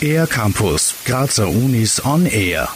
Air Campus, Grazer Unis on Air.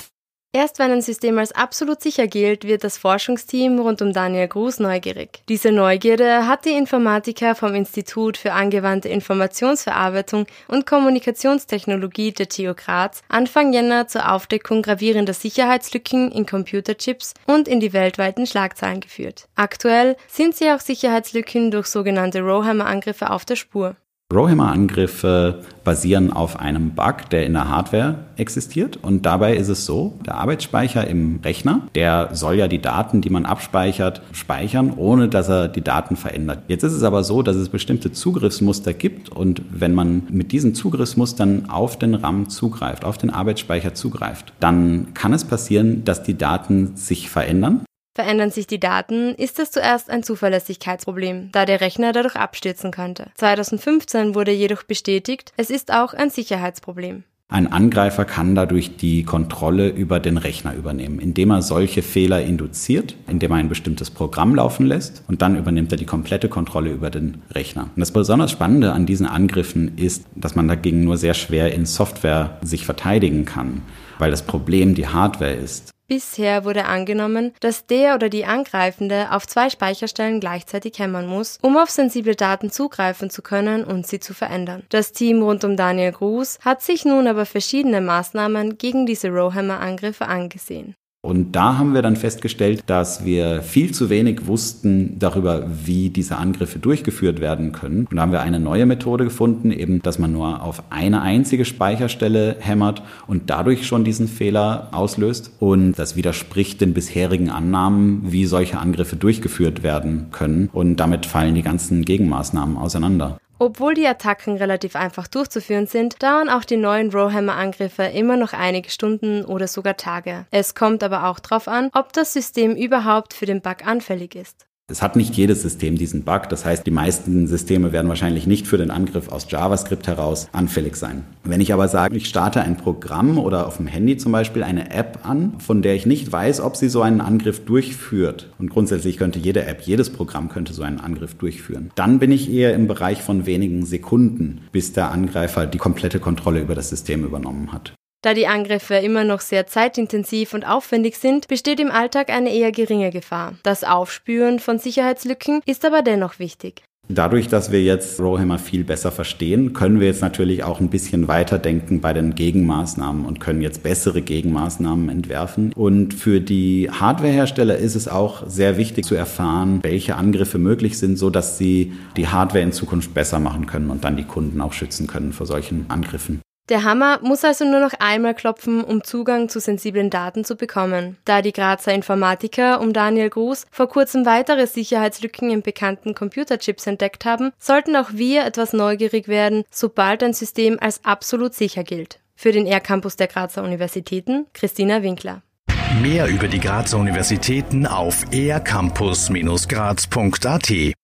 Erst wenn ein System als absolut sicher gilt, wird das Forschungsteam rund um Daniel Gruß neugierig. Diese Neugierde hat die Informatiker vom Institut für angewandte Informationsverarbeitung und Kommunikationstechnologie der TU Graz Anfang Jänner zur Aufdeckung gravierender Sicherheitslücken in Computerchips und in die weltweiten Schlagzeilen geführt. Aktuell sind sie auch Sicherheitslücken durch sogenannte Rowhammer-Angriffe auf der Spur. Rowhammer-Angriffe basieren auf einem Bug, der in der Hardware existiert. Und dabei ist es so, der Arbeitsspeicher im Rechner, der soll ja die Daten, die man abspeichert, speichern, ohne dass er die Daten verändert. Jetzt ist es aber so, dass es bestimmte Zugriffsmuster gibt. Und wenn man mit diesen Zugriffsmustern auf den RAM zugreift, auf den Arbeitsspeicher zugreift, dann kann es passieren, dass die Daten sich verändern. Verändern sich die Daten, ist es zuerst ein Zuverlässigkeitsproblem, da der Rechner dadurch abstürzen könnte. 2015 wurde jedoch bestätigt, es ist auch ein Sicherheitsproblem. Ein Angreifer kann dadurch die Kontrolle über den Rechner übernehmen, indem er solche Fehler induziert, indem er ein bestimmtes Programm laufen lässt und dann übernimmt er die komplette Kontrolle über den Rechner. Und das besonders Spannende an diesen Angriffen ist, dass man dagegen nur sehr schwer in Software sich verteidigen kann, weil das Problem die Hardware ist. Bisher wurde angenommen, dass der oder die Angreifende auf zwei Speicherstellen gleichzeitig hämmern muss, um auf sensible Daten zugreifen zu können und sie zu verändern. Das Team rund um Daniel Gruß hat sich nun aber verschiedene Maßnahmen gegen diese Rowhammer-Angriffe angesehen. Und da haben wir dann festgestellt, dass wir viel zu wenig wussten darüber, wie diese Angriffe durchgeführt werden können. Und da haben wir eine neue Methode gefunden, eben, dass man nur auf eine einzige Speicherstelle hämmert und dadurch schon diesen Fehler auslöst. Und das widerspricht den bisherigen Annahmen, wie solche Angriffe durchgeführt werden können. Und damit fallen die ganzen Gegenmaßnahmen auseinander. Obwohl die Attacken relativ einfach durchzuführen sind, dauern auch die neuen Rowhammer-Angriffe immer noch einige Stunden oder sogar Tage. Es kommt aber auch darauf an, ob das System überhaupt für den Bug anfällig ist. Es hat nicht jedes System diesen Bug. Das heißt, die meisten Systeme werden wahrscheinlich nicht für den Angriff aus JavaScript heraus anfällig sein. Wenn ich aber sage, ich starte ein Programm oder auf dem Handy zum Beispiel eine App an, von der ich nicht weiß, ob sie so einen Angriff durchführt. Und grundsätzlich könnte jede App, jedes Programm könnte so einen Angriff durchführen. Dann bin ich eher im Bereich von wenigen Sekunden, bis der Angreifer die komplette Kontrolle über das System übernommen hat. Da die Angriffe immer noch sehr zeitintensiv und aufwendig sind, besteht im Alltag eine eher geringe Gefahr. Das Aufspüren von Sicherheitslücken ist aber dennoch wichtig. Dadurch, dass wir jetzt Rowhammer viel besser verstehen, können wir jetzt natürlich auch ein bisschen weiterdenken bei den Gegenmaßnahmen und können jetzt bessere Gegenmaßnahmen entwerfen. Und für die Hardwarehersteller ist es auch sehr wichtig zu erfahren, welche Angriffe möglich sind, so dass sie die Hardware in Zukunft besser machen können und dann die Kunden auch schützen können vor solchen Angriffen. Der Hammer muss also nur noch einmal klopfen, um Zugang zu sensiblen Daten zu bekommen. Da die Grazer Informatiker um Daniel Gruß vor kurzem weitere Sicherheitslücken in bekannten Computerchips entdeckt haben, sollten auch wir etwas neugierig werden, sobald ein System als absolut sicher gilt. Für den R-Campus der Grazer Universitäten, Christina Winkler. Mehr über die Grazer Universitäten auf ercampus-graz.at